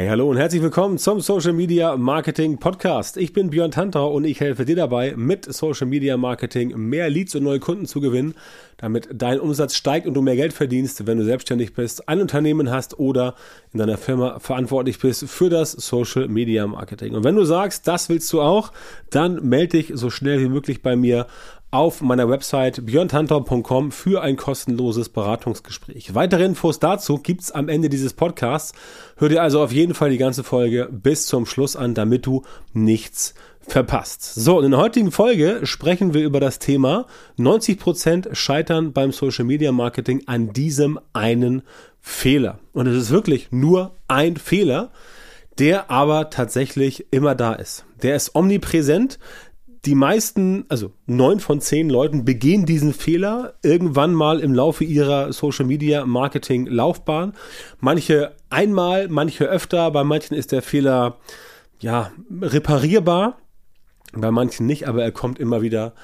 Hey, hallo und herzlich willkommen zum Social Media Marketing Podcast. Ich bin Björn Tantau und ich helfe dir dabei, mit Social Media Marketing mehr Leads und neue Kunden zu gewinnen, damit dein Umsatz steigt und du mehr Geld verdienst, wenn du selbstständig bist, ein Unternehmen hast oder in deiner Firma verantwortlich bist für das Social Media Marketing. Und wenn du sagst, das willst du auch, dann melde dich so schnell wie möglich bei mir auf meiner Website björntantor.com für ein kostenloses Beratungsgespräch. Weitere Infos dazu gibt's am Ende dieses Podcasts. Hör dir also auf jeden Fall die ganze Folge bis zum Schluss an, damit du nichts verpasst. So, in der heutigen Folge sprechen wir über das Thema 90% scheitern beim Social Media Marketing an diesem einen Fehler. Und es ist wirklich nur ein Fehler, der aber tatsächlich immer da ist. Der ist omnipräsent, die meisten, also neun von zehn Leuten begehen diesen Fehler irgendwann mal im Laufe ihrer Social Media Marketing Laufbahn. Manche einmal, manche öfter. Bei manchen ist der Fehler ja reparierbar, bei manchen nicht, aber er kommt immer wieder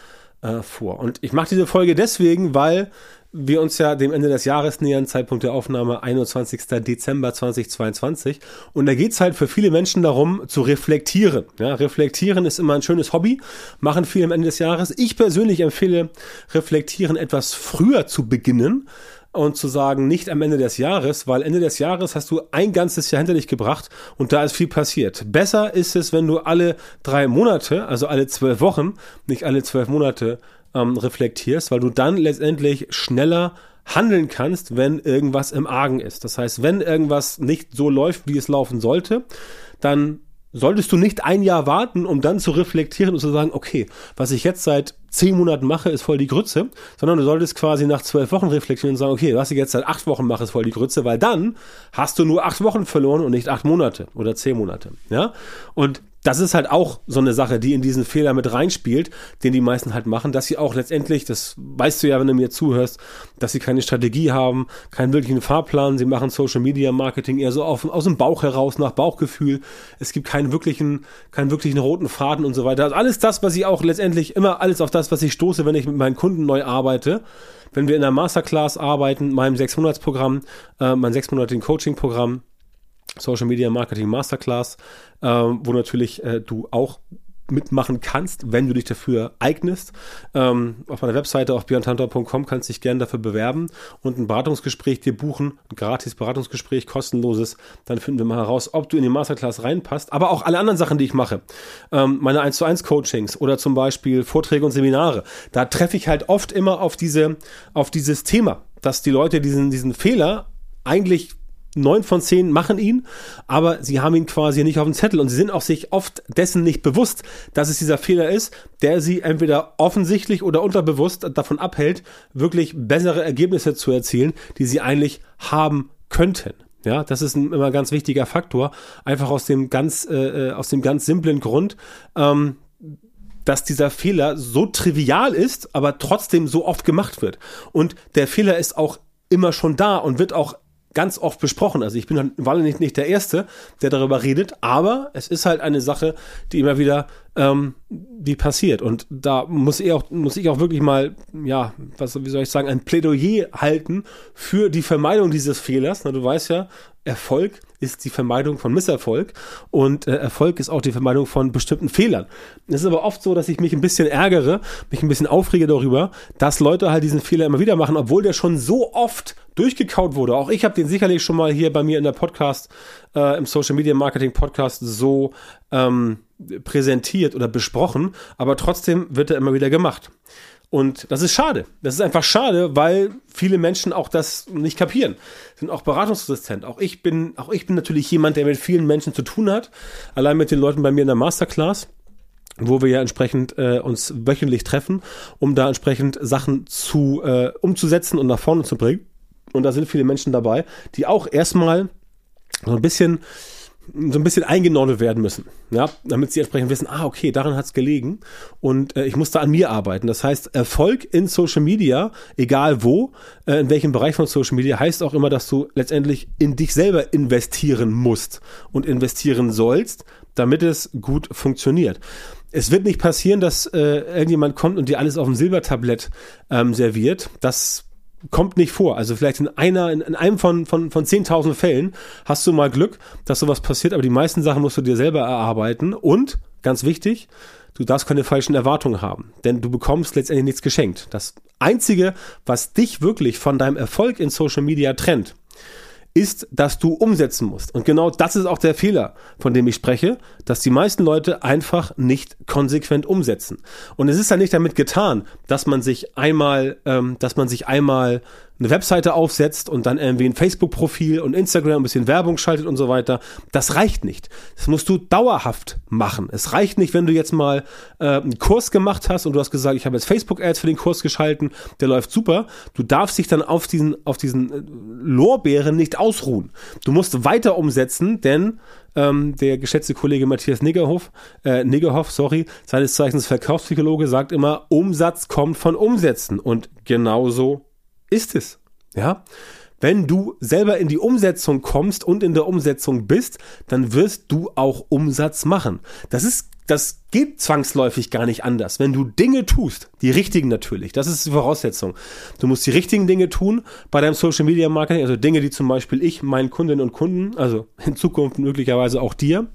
äh, vor. Und ich mache diese Folge deswegen, weil wir uns ja dem Ende des Jahres nähern, Zeitpunkt der Aufnahme 21. Dezember 2022. Und da geht's halt für viele Menschen darum, zu reflektieren. Ja, reflektieren ist immer ein schönes Hobby, machen viele am Ende des Jahres. Ich persönlich empfehle, reflektieren etwas früher zu beginnen und zu sagen, nicht am Ende des Jahres, weil Ende des Jahres hast du ein ganzes Jahr hinter dich gebracht und da ist viel passiert. Besser ist es, wenn du alle drei Monate, also alle zwölf Wochen, nicht alle zwölf Monate ähm, reflektierst, weil du dann letztendlich schneller handeln kannst, wenn irgendwas im Argen ist. Das heißt, wenn irgendwas nicht so läuft, wie es laufen sollte, dann solltest du nicht ein Jahr warten, um dann zu reflektieren und zu sagen, okay, was ich jetzt seit zehn Monaten mache, ist voll die Grütze, sondern du solltest quasi nach zwölf Wochen reflektieren und sagen, okay, was ich jetzt seit acht Wochen mache, ist voll die Grütze, weil dann hast du nur acht Wochen verloren und nicht acht Monate oder zehn Monate. Ja? Und das ist halt auch so eine Sache, die in diesen Fehler mit reinspielt, den die meisten halt machen, dass sie auch letztendlich, das weißt du ja, wenn du mir zuhörst, dass sie keine Strategie haben, keinen wirklichen Fahrplan, sie machen Social Media Marketing eher so auf, aus dem Bauch heraus, nach Bauchgefühl. Es gibt keinen wirklichen, keinen wirklichen roten Faden und so weiter. Also alles das, was ich auch letztendlich immer alles auf das, was ich stoße, wenn ich mit meinen Kunden neu arbeite, wenn wir in der Masterclass arbeiten, meinem sechs Programm, äh, mein sechsmonatigen Coaching-Programm, Social Media Marketing Masterclass, äh, wo natürlich äh, du auch mitmachen kannst, wenn du dich dafür eignest. Ähm, auf meiner Webseite auf björntantor.com kannst du dich gerne dafür bewerben und ein Beratungsgespräch dir buchen, ein gratis Beratungsgespräch, kostenloses. Dann finden wir mal heraus, ob du in die Masterclass reinpasst. Aber auch alle anderen Sachen, die ich mache. Ähm, meine 1 zu 1 Coachings oder zum Beispiel Vorträge und Seminare. Da treffe ich halt oft immer auf diese, auf dieses Thema, dass die Leute diesen, diesen Fehler eigentlich neun von zehn machen ihn, aber sie haben ihn quasi nicht auf dem Zettel und sie sind auch sich oft dessen nicht bewusst, dass es dieser Fehler ist, der sie entweder offensichtlich oder unterbewusst davon abhält, wirklich bessere Ergebnisse zu erzielen, die sie eigentlich haben könnten. Ja, das ist ein immer ganz wichtiger Faktor, einfach aus dem ganz, äh, äh aus dem ganz simplen Grund, ähm, dass dieser Fehler so trivial ist, aber trotzdem so oft gemacht wird. Und der Fehler ist auch immer schon da und wird auch ganz oft besprochen. Also ich bin halt war nicht, nicht der Erste, der darüber redet, aber es ist halt eine Sache, die immer wieder ähm, die passiert. Und da muss ich auch, muss ich auch wirklich mal, ja, was, wie soll ich sagen, ein Plädoyer halten für die Vermeidung dieses Fehlers. Na, du weißt ja, Erfolg ist die Vermeidung von Misserfolg und äh, Erfolg ist auch die Vermeidung von bestimmten Fehlern. Es ist aber oft so, dass ich mich ein bisschen ärgere, mich ein bisschen aufrege darüber, dass Leute halt diesen Fehler immer wieder machen, obwohl der schon so oft durchgekaut wurde. Auch ich habe den sicherlich schon mal hier bei mir in der Podcast, äh, im Social Media Marketing Podcast so ähm, präsentiert oder besprochen, aber trotzdem wird er immer wieder gemacht. Und das ist schade. Das ist einfach schade, weil viele Menschen auch das nicht kapieren. Sind auch beratungsresistent. Auch ich bin, auch ich bin natürlich jemand, der mit vielen Menschen zu tun hat. Allein mit den Leuten bei mir in der Masterclass wo wir ja entsprechend äh, uns wöchentlich treffen, um da entsprechend Sachen zu äh, umzusetzen und nach vorne zu bringen. Und da sind viele Menschen dabei, die auch erstmal so ein bisschen so ein bisschen eingenordet werden müssen, ja, damit sie entsprechend wissen, ah, okay, daran hat's gelegen und äh, ich muss da an mir arbeiten. Das heißt, Erfolg in Social Media, egal wo, äh, in welchem Bereich von Social Media, heißt auch immer, dass du letztendlich in dich selber investieren musst und investieren sollst, damit es gut funktioniert. Es wird nicht passieren, dass äh, irgendjemand kommt und dir alles auf dem Silbertablett ähm, serviert. Das kommt nicht vor. Also vielleicht in einer, in, in einem von, von, von 10.000 Fällen hast du mal Glück, dass sowas passiert, aber die meisten Sachen musst du dir selber erarbeiten und, ganz wichtig, du darfst keine falschen Erwartungen haben, denn du bekommst letztendlich nichts geschenkt. Das Einzige, was dich wirklich von deinem Erfolg in Social Media trennt, ist, dass du umsetzen musst. Und genau das ist auch der Fehler, von dem ich spreche, dass die meisten Leute einfach nicht konsequent umsetzen. Und es ist ja nicht damit getan, dass man sich einmal, ähm, dass man sich einmal eine Webseite aufsetzt und dann irgendwie ein Facebook-Profil und Instagram ein bisschen Werbung schaltet und so weiter. Das reicht nicht. Das musst du dauerhaft machen. Es reicht nicht, wenn du jetzt mal äh, einen Kurs gemacht hast und du hast gesagt, ich habe jetzt Facebook-Ads für den Kurs geschalten, der läuft super. Du darfst dich dann auf diesen, auf diesen äh, Lorbeeren nicht ausruhen. Du musst weiter umsetzen, denn ähm, der geschätzte Kollege Matthias Niggerhoff, äh, Niggerhoff, sorry, seines Zeichens Verkaufspsychologe, sagt immer, Umsatz kommt von Umsätzen. Und genauso ist es. Ja? Wenn du selber in die Umsetzung kommst und in der Umsetzung bist, dann wirst du auch Umsatz machen. Das ist das geht zwangsläufig gar nicht anders. Wenn du Dinge tust, die richtigen natürlich, das ist die Voraussetzung. Du musst die richtigen Dinge tun bei deinem Social Media Marketing, also Dinge, die zum Beispiel ich meinen Kundinnen und Kunden, also in Zukunft möglicherweise auch dir,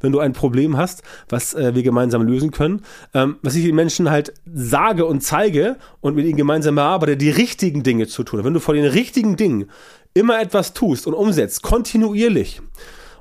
wenn du ein Problem hast, was äh, wir gemeinsam lösen können, ähm, was ich den Menschen halt sage und zeige und mit ihnen gemeinsam bearbeite, die richtigen Dinge zu tun. Wenn du vor den richtigen Dingen immer etwas tust und umsetzt, kontinuierlich,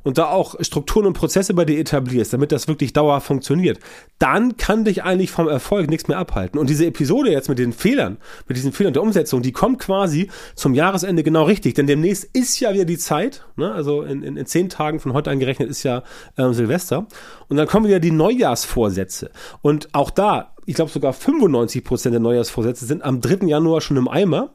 und da auch Strukturen und Prozesse bei dir etablierst, damit das wirklich dauerhaft funktioniert, dann kann dich eigentlich vom Erfolg nichts mehr abhalten. Und diese Episode jetzt mit den Fehlern, mit diesen Fehlern der Umsetzung, die kommt quasi zum Jahresende genau richtig. Denn demnächst ist ja wieder die Zeit, ne? also in, in, in zehn Tagen von heute angerechnet ist ja ähm, Silvester. Und dann kommen wieder die Neujahrsvorsätze. Und auch da ich glaube sogar 95 Prozent der Neujahrsvorsätze sind am 3. Januar schon im Eimer.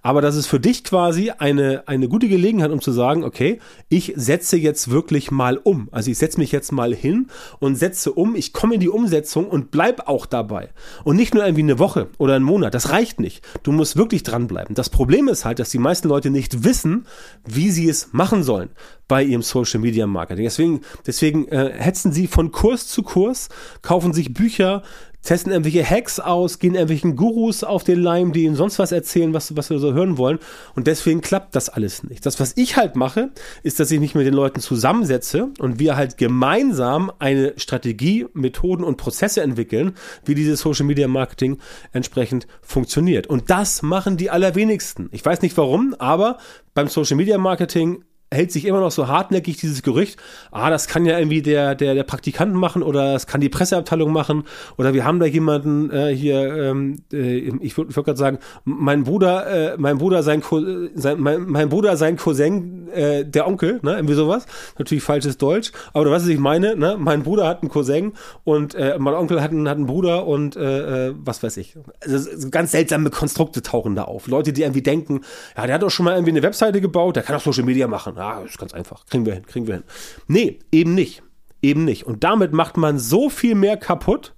Aber das ist für dich quasi eine, eine gute Gelegenheit, um zu sagen, okay, ich setze jetzt wirklich mal um. Also ich setze mich jetzt mal hin und setze um. Ich komme in die Umsetzung und bleib auch dabei. Und nicht nur irgendwie eine Woche oder einen Monat. Das reicht nicht. Du musst wirklich dranbleiben. Das Problem ist halt, dass die meisten Leute nicht wissen, wie sie es machen sollen bei ihrem Social Media Marketing. Deswegen, deswegen äh, hetzen sie von Kurs zu Kurs, kaufen sich Bücher, testen irgendwelche Hacks aus, gehen irgendwelchen Gurus auf den Leim, die ihnen sonst was erzählen, was, was wir so hören wollen. Und deswegen klappt das alles nicht. Das, was ich halt mache, ist, dass ich mich mit den Leuten zusammensetze und wir halt gemeinsam eine Strategie, Methoden und Prozesse entwickeln, wie dieses Social Media Marketing entsprechend funktioniert. Und das machen die allerwenigsten. Ich weiß nicht warum, aber beim Social Media Marketing hält sich immer noch so hartnäckig dieses Gerücht, ah, das kann ja irgendwie der, der, der Praktikant machen oder das kann die Presseabteilung machen oder wir haben da jemanden äh, hier, ähm, äh, ich würde würd gerade sagen, mein Bruder, äh, mein Bruder, sein, sein mein, mein Bruder, sein Cousin, äh, der Onkel, ne, irgendwie sowas. Natürlich falsches Deutsch, aber du weißt, was ich meine, ne? Mein Bruder hat einen Cousin und äh, mein Onkel hat einen, hat einen Bruder und äh, äh was weiß ich. Also, ganz seltsame Konstrukte tauchen da auf. Leute, die irgendwie denken, ja, der hat doch schon mal irgendwie eine Webseite gebaut, der kann auch Social Media machen ah, ist ganz einfach, kriegen wir hin, kriegen wir hin. Nee, eben nicht. Eben nicht. Und damit macht man so viel mehr kaputt,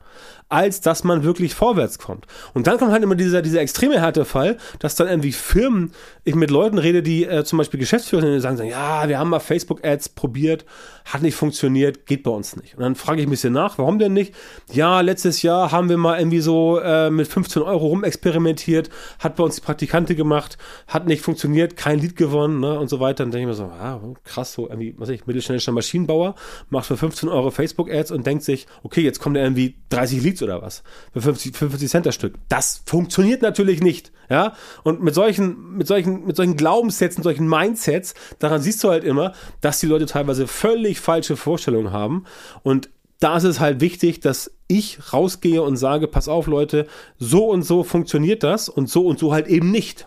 als dass man wirklich vorwärts kommt. Und dann kommt halt immer dieser, dieser extreme Härtefall, dass dann irgendwie Firmen, ich mit Leuten rede, die äh, zum Beispiel Geschäftsführer sind, die sagen, ja, wir haben mal Facebook-Ads probiert, hat nicht funktioniert, geht bei uns nicht. Und dann frage ich ein bisschen nach, warum denn nicht? Ja, letztes Jahr haben wir mal irgendwie so äh, mit 15 Euro rumexperimentiert, hat bei uns die Praktikante gemacht, hat nicht funktioniert, kein Lied gewonnen ne, und so weiter. Dann denke ich mir so, ah, krass, so irgendwie, was weiß ich, mittelständischer Maschinenbauer, macht für 15 Euro Facebook-Ads und denkt sich, okay, jetzt kommt irgendwie 30 Leads oder was. Für 50, 50 Cent das Stück. Das funktioniert natürlich nicht. Ja. Und mit solchen, mit mit solchen Glaubenssätzen, solchen Mindsets, daran siehst du halt immer, dass die Leute teilweise völlig falsche Vorstellungen haben. Und da ist es halt wichtig, dass ich rausgehe und sage, pass auf Leute, so und so funktioniert das und so und so halt eben nicht.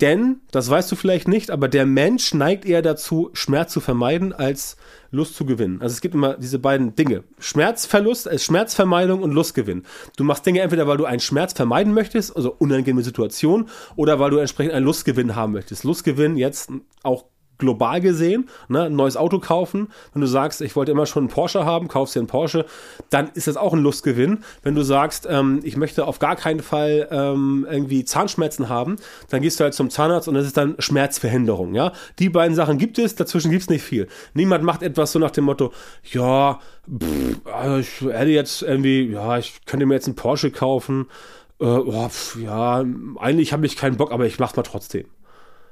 Denn, das weißt du vielleicht nicht, aber der Mensch neigt eher dazu, Schmerz zu vermeiden, als Lust zu gewinnen. Also es gibt immer diese beiden Dinge. Schmerzverlust, äh, Schmerzvermeidung und Lustgewinn. Du machst Dinge entweder, weil du einen Schmerz vermeiden möchtest, also unangenehme Situation, oder weil du entsprechend einen Lustgewinn haben möchtest. Lustgewinn jetzt auch global gesehen, ne, ein neues Auto kaufen. Wenn du sagst, ich wollte immer schon einen Porsche haben, kaufst dir einen Porsche, dann ist das auch ein Lustgewinn. Wenn du sagst, ähm, ich möchte auf gar keinen Fall ähm, irgendwie Zahnschmerzen haben, dann gehst du halt zum Zahnarzt und das ist dann Schmerzverhinderung. Ja, die beiden Sachen gibt es, dazwischen gibt es nicht viel. Niemand macht etwas so nach dem Motto, ja, pff, also ich hätte jetzt irgendwie, ja, ich könnte mir jetzt einen Porsche kaufen äh, oh, pf, ja, eigentlich habe ich keinen Bock, aber ich mach's mal trotzdem.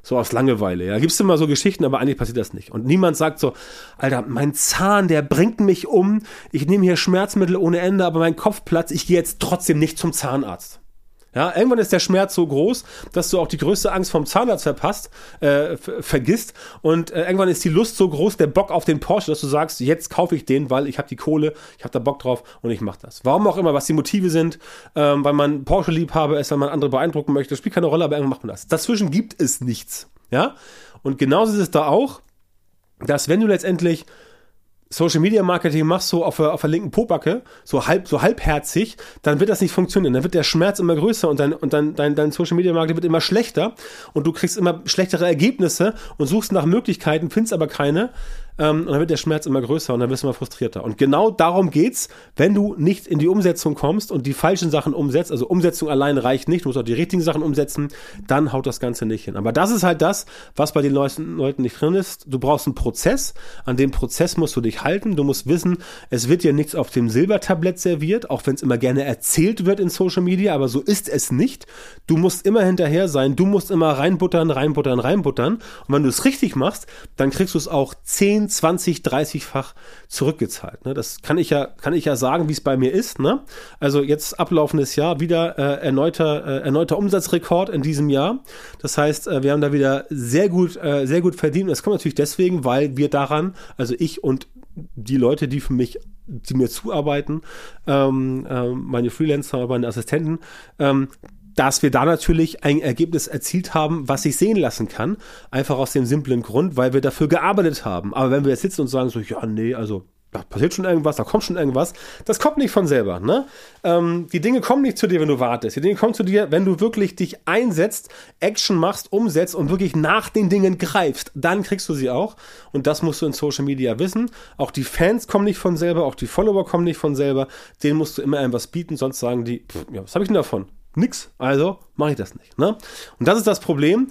So aus Langeweile. Ja, gibt's immer so Geschichten, aber eigentlich passiert das nicht. Und niemand sagt so, Alter, mein Zahn, der bringt mich um. Ich nehme hier Schmerzmittel ohne Ende, aber mein Kopf platzt. Ich gehe jetzt trotzdem nicht zum Zahnarzt. Ja, irgendwann ist der Schmerz so groß, dass du auch die größte Angst vom Zahnarzt verpasst, äh, vergisst. Und äh, irgendwann ist die Lust so groß, der Bock auf den Porsche, dass du sagst, jetzt kaufe ich den, weil ich habe die Kohle, ich habe da Bock drauf und ich mache das. Warum auch immer, was die Motive sind, ähm, weil man Porsche-Liebhaber ist, weil man andere beeindrucken möchte, spielt keine Rolle, aber irgendwann macht man das. Dazwischen gibt es nichts. Ja, und genauso ist es da auch, dass wenn du letztendlich Social Media Marketing machst, so auf der, auf der linken Pobacke, so halb, so halbherzig, dann wird das nicht funktionieren. Dann wird der Schmerz immer größer und dein, und dein, dein, dein Social Media Marketing wird immer schlechter und du kriegst immer schlechtere Ergebnisse und suchst nach Möglichkeiten, findest aber keine ähm, und dann wird der Schmerz immer größer und dann wirst du immer frustrierter. Und genau darum geht's, wenn du nicht in die Umsetzung kommst und die falschen Sachen umsetzt, also Umsetzung allein reicht nicht, du musst auch die richtigen Sachen umsetzen, dann haut das Ganze nicht hin. Aber das ist halt das, was bei den Leuten, nicht drin ist. Du brauchst einen Prozess, an dem Prozess musst du dich halten, du musst wissen, es wird dir nichts auf dem Silbertablett serviert, auch wenn es immer gerne erzählt wird in Social Media, aber so ist es nicht. Du musst immer hinterher sein, du musst immer reinbuttern, reinbuttern, reinbuttern. Und wenn du es richtig machst, dann kriegst du es auch 10, 20, 30-fach zurückgezahlt. Ne? Das kann ich ja, kann ich ja sagen, wie es bei mir ist. Ne? Also jetzt ablaufendes Jahr wieder äh, erneuter, äh, erneuter Umsatzrekord in diesem Jahr. Das heißt, äh, wir haben da wieder sehr gut, äh, sehr gut verdient. Und das kommt natürlich deswegen, weil wir daran, also ich und die Leute, die für mich, die mir zuarbeiten, ähm, äh, meine Freelancer, meine Assistenten, ähm, dass wir da natürlich ein Ergebnis erzielt haben, was sich sehen lassen kann. Einfach aus dem simplen Grund, weil wir dafür gearbeitet haben. Aber wenn wir jetzt sitzen und sagen so, ja, nee, also da passiert schon irgendwas, da kommt schon irgendwas, das kommt nicht von selber. Ne? Ähm, die Dinge kommen nicht zu dir, wenn du wartest. Die Dinge kommen zu dir, wenn du wirklich dich einsetzt, Action machst, umsetzt und wirklich nach den Dingen greifst. Dann kriegst du sie auch. Und das musst du in Social Media wissen. Auch die Fans kommen nicht von selber, auch die Follower kommen nicht von selber. Denen musst du immer irgendwas bieten, sonst sagen die, pff, ja, was habe ich denn davon? Nix, also mache ich das nicht. Ne? Und das ist das Problem,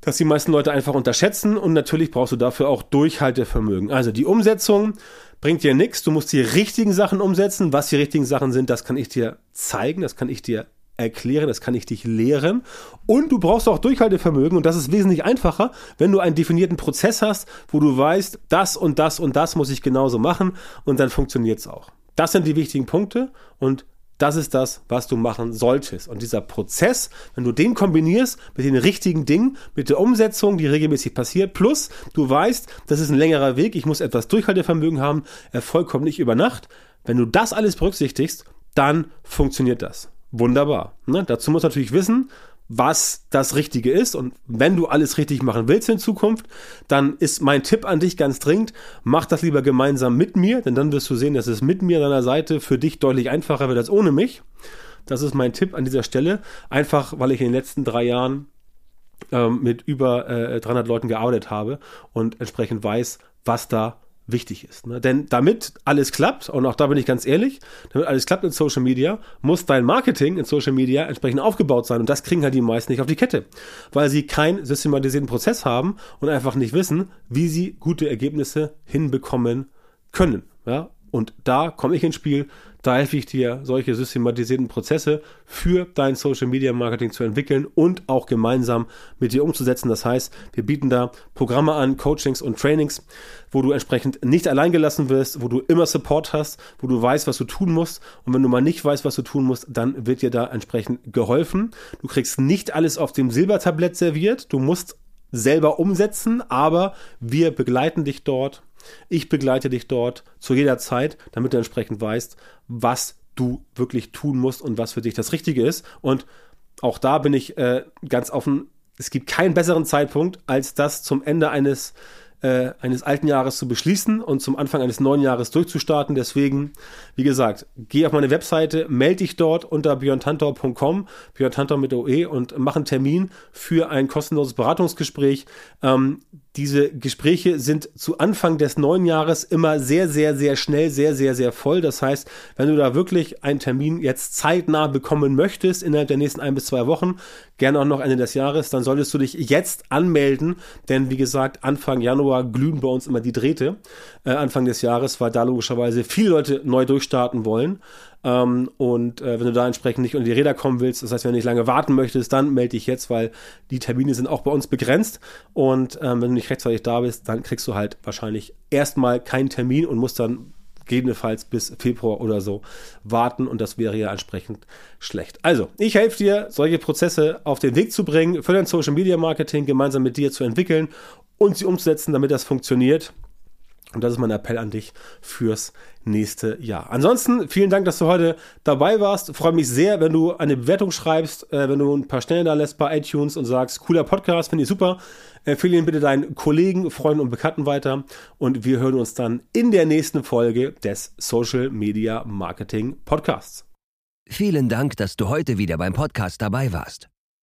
dass die meisten Leute einfach unterschätzen und natürlich brauchst du dafür auch Durchhaltevermögen. Also die Umsetzung bringt dir nichts, du musst die richtigen Sachen umsetzen. Was die richtigen Sachen sind, das kann ich dir zeigen, das kann ich dir erklären, das kann ich dich lehren. Und du brauchst auch Durchhaltevermögen und das ist wesentlich einfacher, wenn du einen definierten Prozess hast, wo du weißt, das und das und das muss ich genauso machen und dann funktioniert es auch. Das sind die wichtigen Punkte und das ist das, was du machen solltest. Und dieser Prozess, wenn du den kombinierst mit den richtigen Dingen, mit der Umsetzung, die regelmäßig passiert, plus du weißt, das ist ein längerer Weg, ich muss etwas Durchhaltevermögen haben, Erfolg kommt nicht über Nacht. Wenn du das alles berücksichtigst, dann funktioniert das. Wunderbar. Ne? Dazu muss natürlich wissen, was das Richtige ist. Und wenn du alles richtig machen willst in Zukunft, dann ist mein Tipp an dich ganz dringend, mach das lieber gemeinsam mit mir, denn dann wirst du sehen, dass es mit mir an deiner Seite für dich deutlich einfacher wird als ohne mich. Das ist mein Tipp an dieser Stelle. Einfach, weil ich in den letzten drei Jahren ähm, mit über äh, 300 Leuten gearbeitet habe und entsprechend weiß, was da wichtig ist. Ne? Denn damit alles klappt, und auch da bin ich ganz ehrlich, damit alles klappt in Social Media, muss dein Marketing in Social Media entsprechend aufgebaut sein. Und das kriegen halt die meisten nicht auf die Kette, weil sie keinen systematisierten Prozess haben und einfach nicht wissen, wie sie gute Ergebnisse hinbekommen können. Ja? Und da komme ich ins Spiel, da helfe ich dir, solche systematisierten Prozesse für dein Social Media Marketing zu entwickeln und auch gemeinsam mit dir umzusetzen. Das heißt, wir bieten da Programme an, Coachings und Trainings, wo du entsprechend nicht allein gelassen wirst, wo du immer Support hast, wo du weißt, was du tun musst. Und wenn du mal nicht weißt, was du tun musst, dann wird dir da entsprechend geholfen. Du kriegst nicht alles auf dem Silbertablett serviert. Du musst selber umsetzen, aber wir begleiten dich dort ich begleite dich dort zu jeder Zeit, damit du entsprechend weißt, was du wirklich tun musst und was für dich das Richtige ist. Und auch da bin ich äh, ganz offen. Es gibt keinen besseren Zeitpunkt, als das zum Ende eines äh, eines alten Jahres zu beschließen und zum Anfang eines neuen Jahres durchzustarten. Deswegen, wie gesagt, geh auf meine Webseite, melde dich dort unter björntantor.com, björntantor mit OE und mach einen Termin für ein kostenloses Beratungsgespräch. Ähm, diese Gespräche sind zu Anfang des neuen Jahres immer sehr, sehr, sehr schnell, sehr, sehr, sehr voll. Das heißt, wenn du da wirklich einen Termin jetzt zeitnah bekommen möchtest, innerhalb der nächsten ein bis zwei Wochen, gerne auch noch Ende des Jahres, dann solltest du dich jetzt anmelden. Denn wie gesagt, Anfang Januar glühen bei uns immer die Drähte. Äh, Anfang des Jahres, weil da logischerweise viele Leute neu durchstarten wollen. Ähm, und äh, wenn du da entsprechend nicht unter die Räder kommen willst, das heißt, wenn du nicht lange warten möchtest, dann melde dich jetzt, weil die Termine sind auch bei uns begrenzt. Und ähm, wenn du nicht rechtzeitig da bist, dann kriegst du halt wahrscheinlich erstmal keinen Termin und musst dann gegebenenfalls bis Februar oder so warten und das wäre ja entsprechend schlecht. Also, ich helfe dir, solche Prozesse auf den Weg zu bringen, für dein Social Media Marketing gemeinsam mit dir zu entwickeln und sie umzusetzen, damit das funktioniert. Und das ist mein Appell an dich fürs nächste Jahr. Ansonsten vielen Dank, dass du heute dabei warst. Freue mich sehr, wenn du eine Bewertung schreibst, äh, wenn du ein paar Stellen da lässt bei iTunes und sagst, cooler Podcast, finde ich super. Empfehle ihn bitte deinen Kollegen, Freunden und Bekannten weiter. Und wir hören uns dann in der nächsten Folge des Social Media Marketing Podcasts. Vielen Dank, dass du heute wieder beim Podcast dabei warst.